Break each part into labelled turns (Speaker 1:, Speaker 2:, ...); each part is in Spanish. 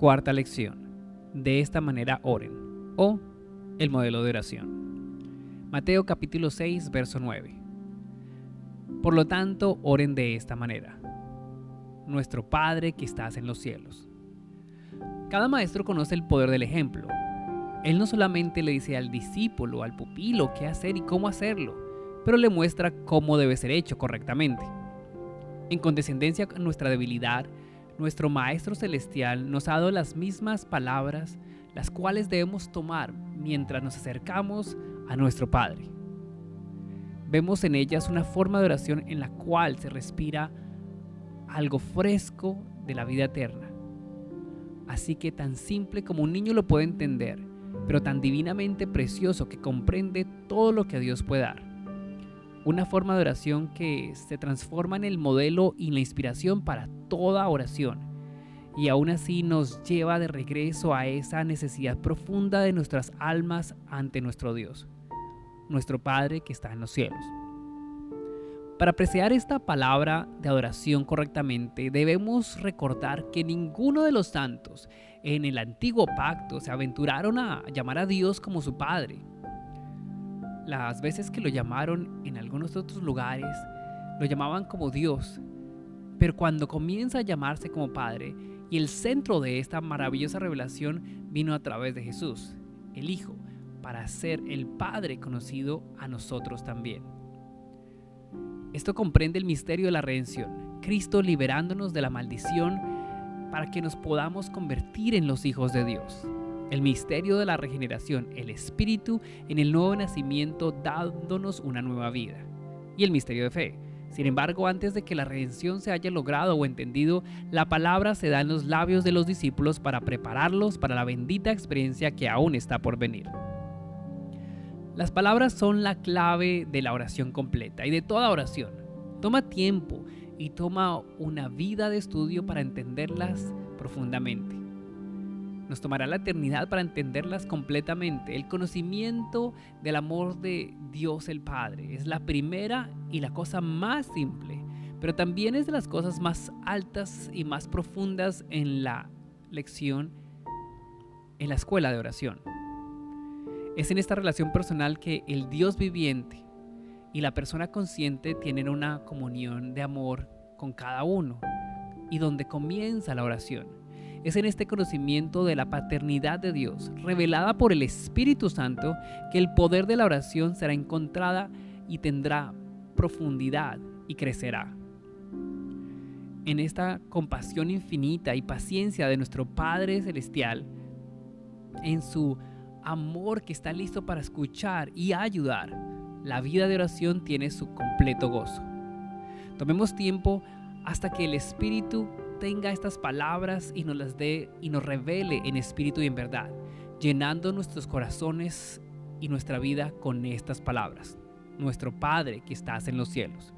Speaker 1: Cuarta lección. De esta manera oren. O el modelo de oración. Mateo capítulo 6, verso 9. Por lo tanto, oren de esta manera. Nuestro Padre que estás en los cielos. Cada maestro conoce el poder del ejemplo. Él no solamente le dice al discípulo, al pupilo, qué hacer y cómo hacerlo, pero le muestra cómo debe ser hecho correctamente. En condescendencia con nuestra debilidad, nuestro Maestro Celestial nos ha dado las mismas palabras, las cuales debemos tomar mientras nos acercamos a nuestro Padre. Vemos en ellas una forma de oración en la cual se respira algo fresco de la vida eterna. Así que tan simple como un niño lo puede entender, pero tan divinamente precioso que comprende todo lo que Dios puede dar. Una forma de oración que se transforma en el modelo y la inspiración para toda oración. Y aún así nos lleva de regreso a esa necesidad profunda de nuestras almas ante nuestro Dios, nuestro Padre que está en los cielos. Para apreciar esta palabra de adoración correctamente, debemos recordar que ninguno de los santos en el antiguo pacto se aventuraron a llamar a Dios como su Padre. Las veces que lo llamaron en algunos otros lugares, lo llamaban como Dios, pero cuando comienza a llamarse como Padre, y el centro de esta maravillosa revelación vino a través de Jesús, el Hijo, para ser el Padre conocido a nosotros también. Esto comprende el misterio de la redención, Cristo liberándonos de la maldición para que nos podamos convertir en los hijos de Dios. El misterio de la regeneración, el Espíritu en el nuevo nacimiento dándonos una nueva vida. Y el misterio de fe, sin embargo, antes de que la redención se haya logrado o entendido, la palabra se da en los labios de los discípulos para prepararlos para la bendita experiencia que aún está por venir. Las palabras son la clave de la oración completa y de toda oración. Toma tiempo y toma una vida de estudio para entenderlas profundamente. Nos tomará la eternidad para entenderlas completamente. El conocimiento del amor de Dios el Padre es la primera y la cosa más simple, pero también es de las cosas más altas y más profundas en la lección, en la escuela de oración. Es en esta relación personal que el Dios viviente y la persona consciente tienen una comunión de amor con cada uno y donde comienza la oración es en este conocimiento de la paternidad de Dios, revelada por el Espíritu Santo, que el poder de la oración será encontrada y tendrá profundidad y crecerá. En esta compasión infinita y paciencia de nuestro Padre Celestial, en su amor que está listo para escuchar y ayudar, la vida de oración tiene su completo gozo. Tomemos tiempo hasta que el Espíritu tenga estas palabras y nos las dé y nos revele en espíritu y en verdad, llenando nuestros corazones y nuestra vida con estas palabras. Nuestro Padre que estás en los cielos.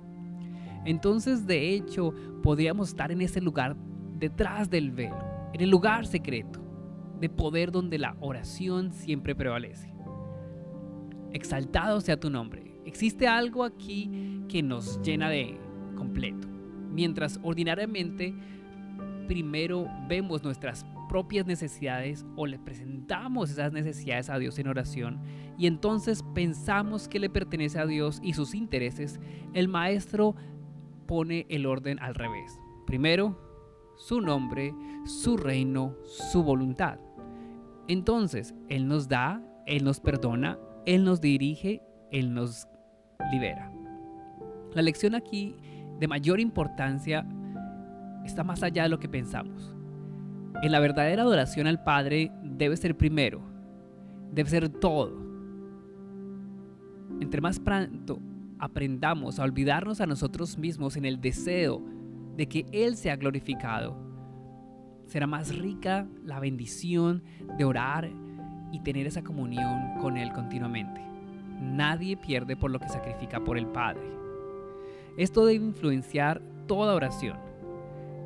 Speaker 1: Entonces, de hecho, podríamos estar en ese lugar detrás del velo, en el lugar secreto de poder donde la oración siempre prevalece. Exaltado sea tu nombre. Existe algo aquí que nos llena de completo. Mientras ordinariamente primero vemos nuestras propias necesidades o le presentamos esas necesidades a Dios en oración y entonces pensamos que le pertenece a Dios y sus intereses, el maestro pone el orden al revés. Primero, su nombre, su reino, su voluntad. Entonces, Él nos da, Él nos perdona, Él nos dirige, Él nos libera. La lección aquí de mayor importancia está más allá de lo que pensamos. En la verdadera adoración al Padre debe ser primero, debe ser todo. Entre más pronto aprendamos a olvidarnos a nosotros mismos en el deseo de que Él sea glorificado, será más rica la bendición de orar y tener esa comunión con Él continuamente. Nadie pierde por lo que sacrifica por el Padre. Esto debe influenciar toda oración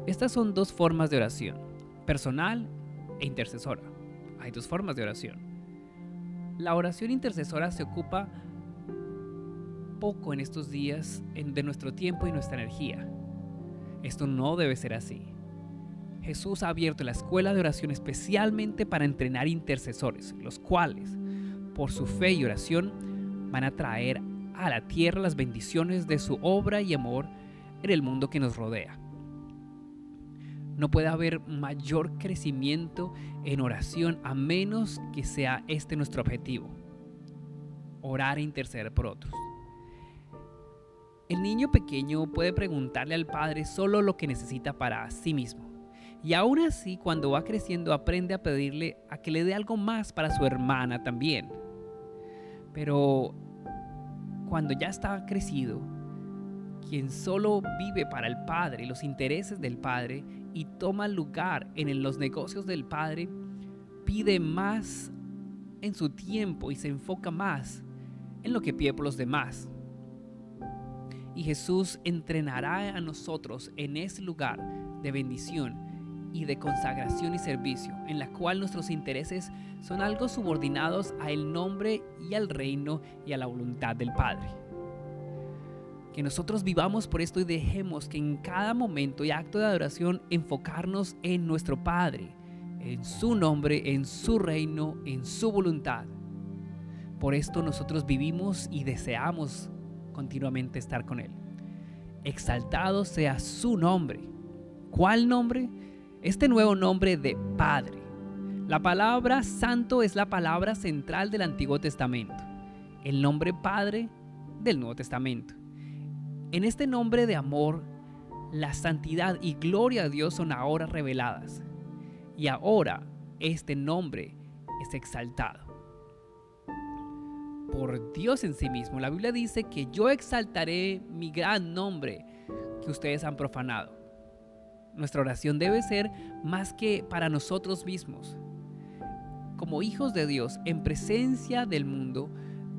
Speaker 1: estas son dos formas de oración, personal e intercesora. Hay dos formas de oración. La oración intercesora se ocupa poco en estos días de nuestro tiempo y nuestra energía. Esto no debe ser así. Jesús ha abierto la escuela de oración especialmente para entrenar intercesores, los cuales, por su fe y oración, van a traer a la tierra las bendiciones de su obra y amor en el mundo que nos rodea. No puede haber mayor crecimiento en oración a menos que sea este nuestro objetivo. Orar e interceder por otros. El niño pequeño puede preguntarle al padre solo lo que necesita para sí mismo. Y aún así, cuando va creciendo, aprende a pedirle a que le dé algo más para su hermana también. Pero cuando ya está crecido, quien solo vive para el Padre y los intereses del Padre y toma lugar en los negocios del Padre, pide más en su tiempo y se enfoca más en lo que pide por los demás. Y Jesús entrenará a nosotros en ese lugar de bendición y de consagración y servicio, en la cual nuestros intereses son algo subordinados a el nombre y al reino y a la voluntad del Padre. Que nosotros vivamos por esto y dejemos que en cada momento y acto de adoración enfocarnos en nuestro Padre, en su nombre, en su reino, en su voluntad. Por esto nosotros vivimos y deseamos continuamente estar con Él. Exaltado sea su nombre. ¿Cuál nombre? Este nuevo nombre de Padre. La palabra santo es la palabra central del Antiguo Testamento. El nombre Padre del Nuevo Testamento. En este nombre de amor, la santidad y gloria a Dios son ahora reveladas. Y ahora este nombre es exaltado. Por Dios en sí mismo. La Biblia dice que yo exaltaré mi gran nombre que ustedes han profanado. Nuestra oración debe ser más que para nosotros mismos. Como hijos de Dios, en presencia del mundo,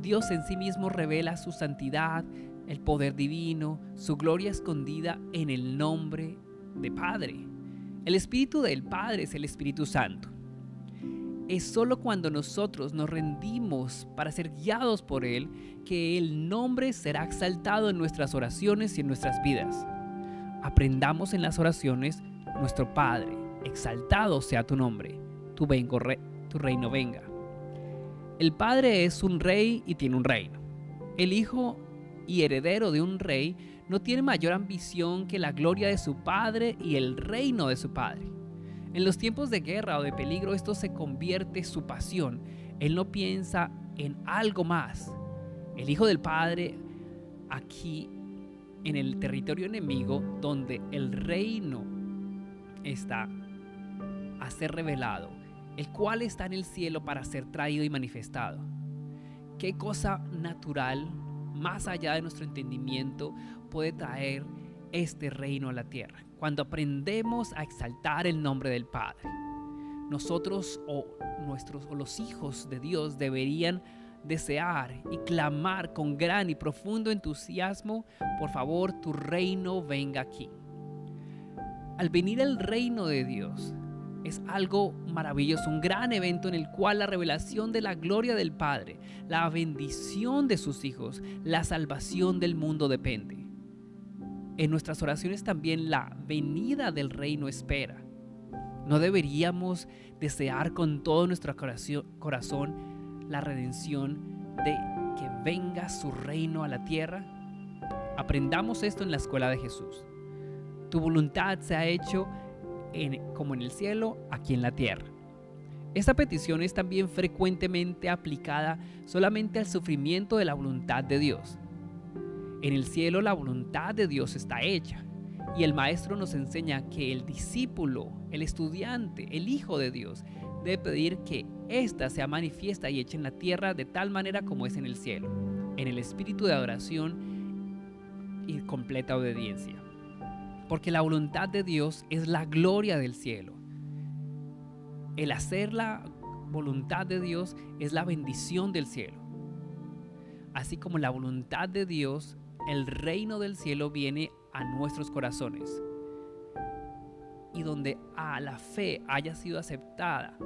Speaker 1: Dios en sí mismo revela su santidad, el poder divino, su gloria escondida en el nombre de Padre. El Espíritu del Padre es el Espíritu Santo. Es solo cuando nosotros nos rendimos para ser guiados por Él que el nombre será exaltado en nuestras oraciones y en nuestras vidas. Aprendamos en las oraciones, nuestro Padre, exaltado sea tu nombre, tu, tu reino venga. El Padre es un rey y tiene un reino. El Hijo y heredero de un rey, no tiene mayor ambición que la gloria de su padre y el reino de su padre. En los tiempos de guerra o de peligro esto se convierte su pasión. Él no piensa en algo más. El Hijo del Padre aquí en el territorio enemigo donde el reino está a ser revelado, el cual está en el cielo para ser traído y manifestado. Qué cosa natural más allá de nuestro entendimiento, puede traer este reino a la tierra. Cuando aprendemos a exaltar el nombre del Padre, nosotros o nuestros o los hijos de Dios deberían desear y clamar con gran y profundo entusiasmo, por favor, tu reino venga aquí. Al venir el reino de Dios, es algo maravilloso, un gran evento en el cual la revelación de la gloria del Padre, la bendición de sus hijos, la salvación del mundo depende. En nuestras oraciones también la venida del reino espera. ¿No deberíamos desear con todo nuestro corazón la redención de que venga su reino a la tierra? Aprendamos esto en la escuela de Jesús. Tu voluntad se ha hecho como en el cielo, aquí en la tierra. Esta petición es también frecuentemente aplicada solamente al sufrimiento de la voluntad de Dios. En el cielo la voluntad de Dios está hecha y el maestro nos enseña que el discípulo, el estudiante, el hijo de Dios, debe pedir que ésta sea manifiesta y hecha en la tierra de tal manera como es en el cielo, en el espíritu de adoración y completa obediencia porque la voluntad de Dios es la gloria del cielo. El hacer la voluntad de Dios es la bendición del cielo. Así como la voluntad de Dios, el reino del cielo viene a nuestros corazones. Y donde a la fe haya sido aceptada,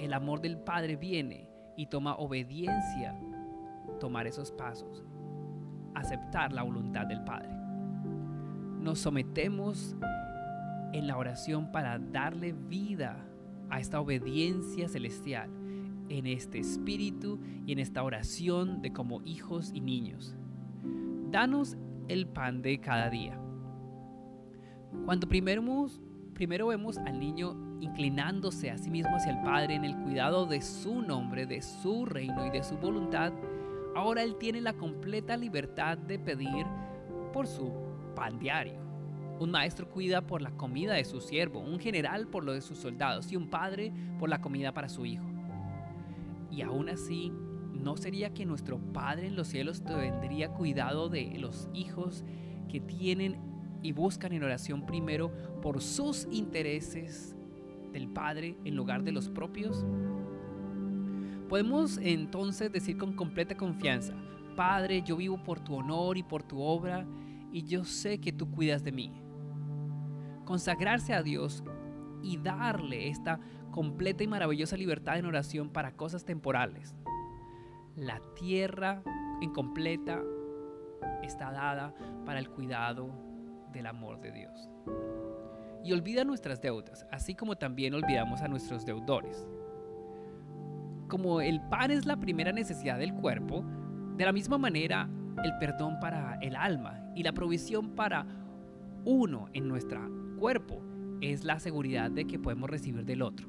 Speaker 1: el amor del Padre viene y toma obediencia, tomar esos pasos, aceptar la voluntad del Padre nos sometemos en la oración para darle vida a esta obediencia celestial, en este espíritu y en esta oración de como hijos y niños. Danos el pan de cada día. Cuando primero, vemos al niño inclinándose a sí mismo hacia el Padre en el cuidado de su nombre, de su reino y de su voluntad, ahora él tiene la completa libertad de pedir por su diario. Un maestro cuida por la comida de su siervo, un general por lo de sus soldados y un padre por la comida para su hijo. Y aún así, ¿no sería que nuestro Padre en los cielos tendría cuidado de los hijos que tienen y buscan en oración primero por sus intereses del Padre en lugar de los propios? Podemos entonces decir con completa confianza, Padre, yo vivo por tu honor y por tu obra y yo sé que tú cuidas de mí consagrarse a Dios y darle esta completa y maravillosa libertad en oración para cosas temporales. La tierra en completa está dada para el cuidado del amor de Dios. Y olvida nuestras deudas, así como también olvidamos a nuestros deudores. Como el pan es la primera necesidad del cuerpo, de la misma manera el perdón para el alma y la provisión para uno en nuestra cuerpo es la seguridad de que podemos recibir del otro,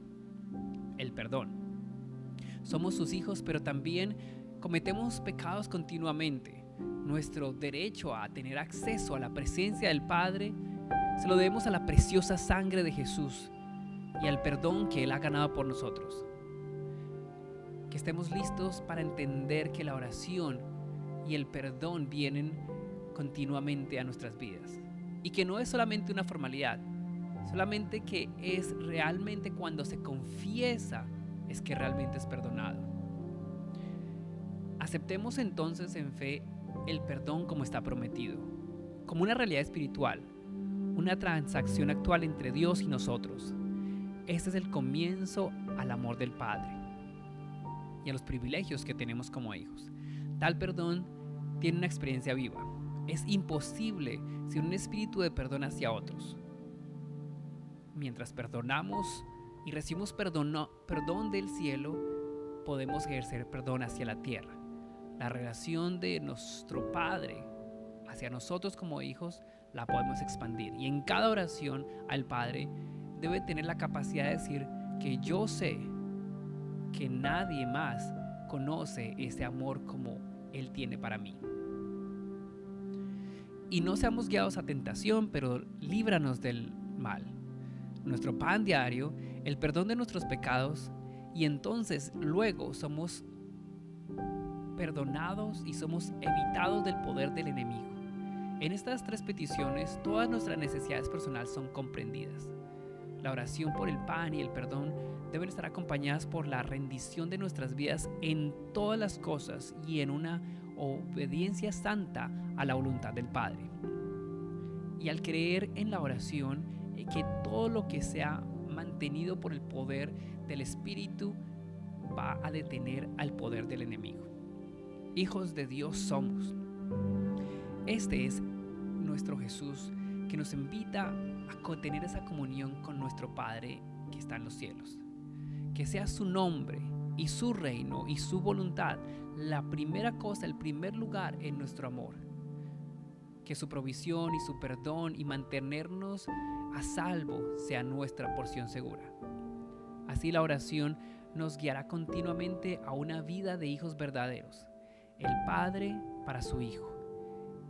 Speaker 1: el perdón. Somos sus hijos, pero también cometemos pecados continuamente. Nuestro derecho a tener acceso a la presencia del Padre se lo debemos a la preciosa sangre de Jesús y al perdón que Él ha ganado por nosotros. Que estemos listos para entender que la oración y el perdón vienen continuamente a nuestras vidas y que no es solamente una formalidad, solamente que es realmente cuando se confiesa es que realmente es perdonado. Aceptemos entonces en fe el perdón como está prometido, como una realidad espiritual, una transacción actual entre Dios y nosotros. Este es el comienzo al amor del Padre y a los privilegios que tenemos como hijos. Tal perdón tiene una experiencia viva es imposible sin un espíritu de perdón hacia otros. Mientras perdonamos y recibimos perdón, perdón del cielo, podemos ejercer perdón hacia la tierra. La relación de nuestro Padre hacia nosotros como hijos la podemos expandir. Y en cada oración al Padre debe tener la capacidad de decir que yo sé que nadie más conoce ese amor como Él tiene para mí y no seamos guiados a tentación, pero líbranos del mal. Nuestro pan diario, el perdón de nuestros pecados, y entonces luego somos perdonados y somos evitados del poder del enemigo. En estas tres peticiones, todas nuestras necesidades personales son comprendidas. La oración por el pan y el perdón deben estar acompañadas por la rendición de nuestras vidas en todas las cosas y en una obediencia santa a la voluntad del Padre. Y al creer en la oración, eh, que todo lo que sea mantenido por el poder del Espíritu va a detener al poder del enemigo. Hijos de Dios somos. Este es nuestro Jesús que nos invita a tener esa comunión con nuestro Padre que está en los cielos. Que sea su nombre y su reino y su voluntad la primera cosa, el primer lugar en nuestro amor. Que su provisión y su perdón y mantenernos a salvo sea nuestra porción segura. Así la oración nos guiará continuamente a una vida de hijos verdaderos. El Padre para su Hijo.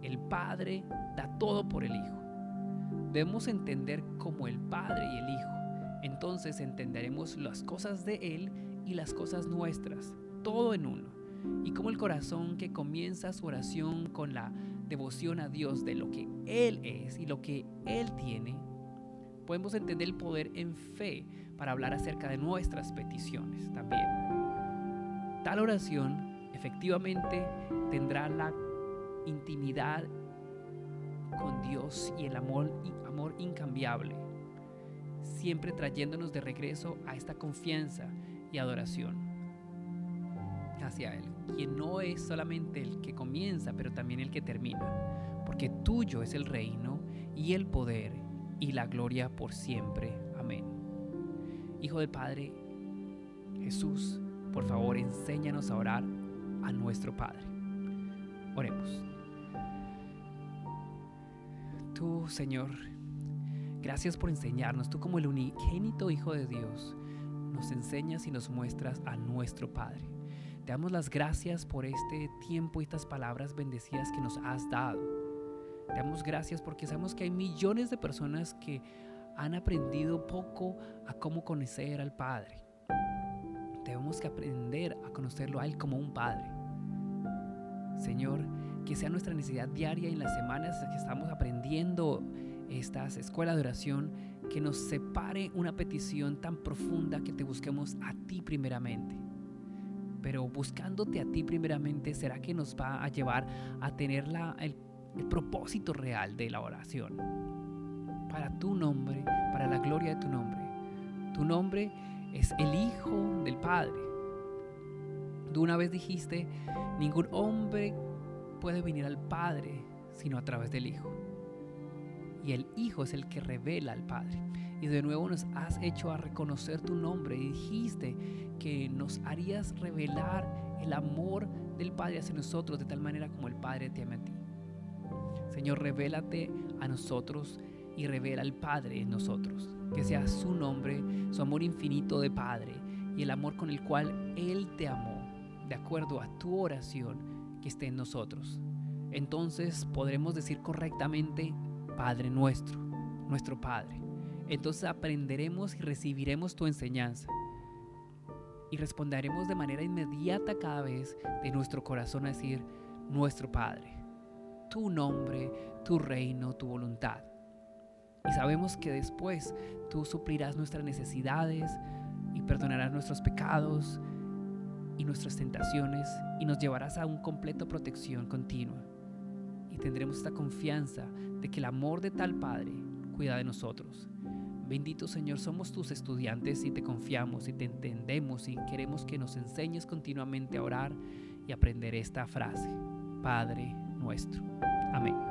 Speaker 1: El Padre da todo por el Hijo. Debemos entender como el Padre y el Hijo. Entonces entenderemos las cosas de Él y las cosas nuestras, todo en uno. Y como el corazón que comienza su oración con la devoción a Dios de lo que Él es y lo que Él tiene, podemos entender el poder en fe para hablar acerca de nuestras peticiones también. Tal oración efectivamente tendrá la intimidad con Dios y el amor, amor incambiable, siempre trayéndonos de regreso a esta confianza y adoración hacia Él, quien no es solamente el que comienza, pero también el que termina, porque tuyo es el reino y el poder y la gloria por siempre. Amén. Hijo del Padre, Jesús, por favor enséñanos a orar a nuestro Padre. Oremos. Tú, Señor, gracias por enseñarnos, tú como el unigénito Hijo de Dios, nos enseñas y nos muestras a nuestro Padre. Te damos las gracias por este tiempo y estas palabras bendecidas que nos has dado. Te damos gracias porque sabemos que hay millones de personas que han aprendido poco a cómo conocer al Padre. Debemos que aprender a conocerlo a Él como un Padre. Señor, que sea nuestra necesidad diaria en las semanas que estamos aprendiendo estas escuelas de oración, que nos separe una petición tan profunda que te busquemos a ti primeramente. Pero buscándote a ti primeramente, ¿será que nos va a llevar a tener la, el el propósito real de la oración. Para tu nombre, para la gloria de tu nombre. Tu nombre es el Hijo del Padre. Tú una vez dijiste, ningún hombre puede venir al Padre sino a través del Hijo. Y el Hijo es el que revela al Padre. Y de nuevo nos has hecho a reconocer tu nombre y dijiste que nos harías revelar el amor del Padre hacia nosotros de tal manera como el Padre te ama a ti. Señor, revélate a nosotros y revela al Padre en nosotros. Que sea su nombre, su amor infinito de Padre y el amor con el cual Él te amó, de acuerdo a tu oración que esté en nosotros. Entonces podremos decir correctamente, Padre nuestro, nuestro Padre. Entonces aprenderemos y recibiremos tu enseñanza. Y responderemos de manera inmediata cada vez de nuestro corazón a decir, nuestro Padre tu nombre, tu reino, tu voluntad. Y sabemos que después tú suplirás nuestras necesidades y perdonarás nuestros pecados y nuestras tentaciones y nos llevarás a un completo protección continua. Y tendremos esta confianza de que el amor de tal Padre cuida de nosotros. Bendito Señor, somos tus estudiantes y te confiamos y te entendemos y queremos que nos enseñes continuamente a orar y aprender esta frase. Padre nuestro. Amén.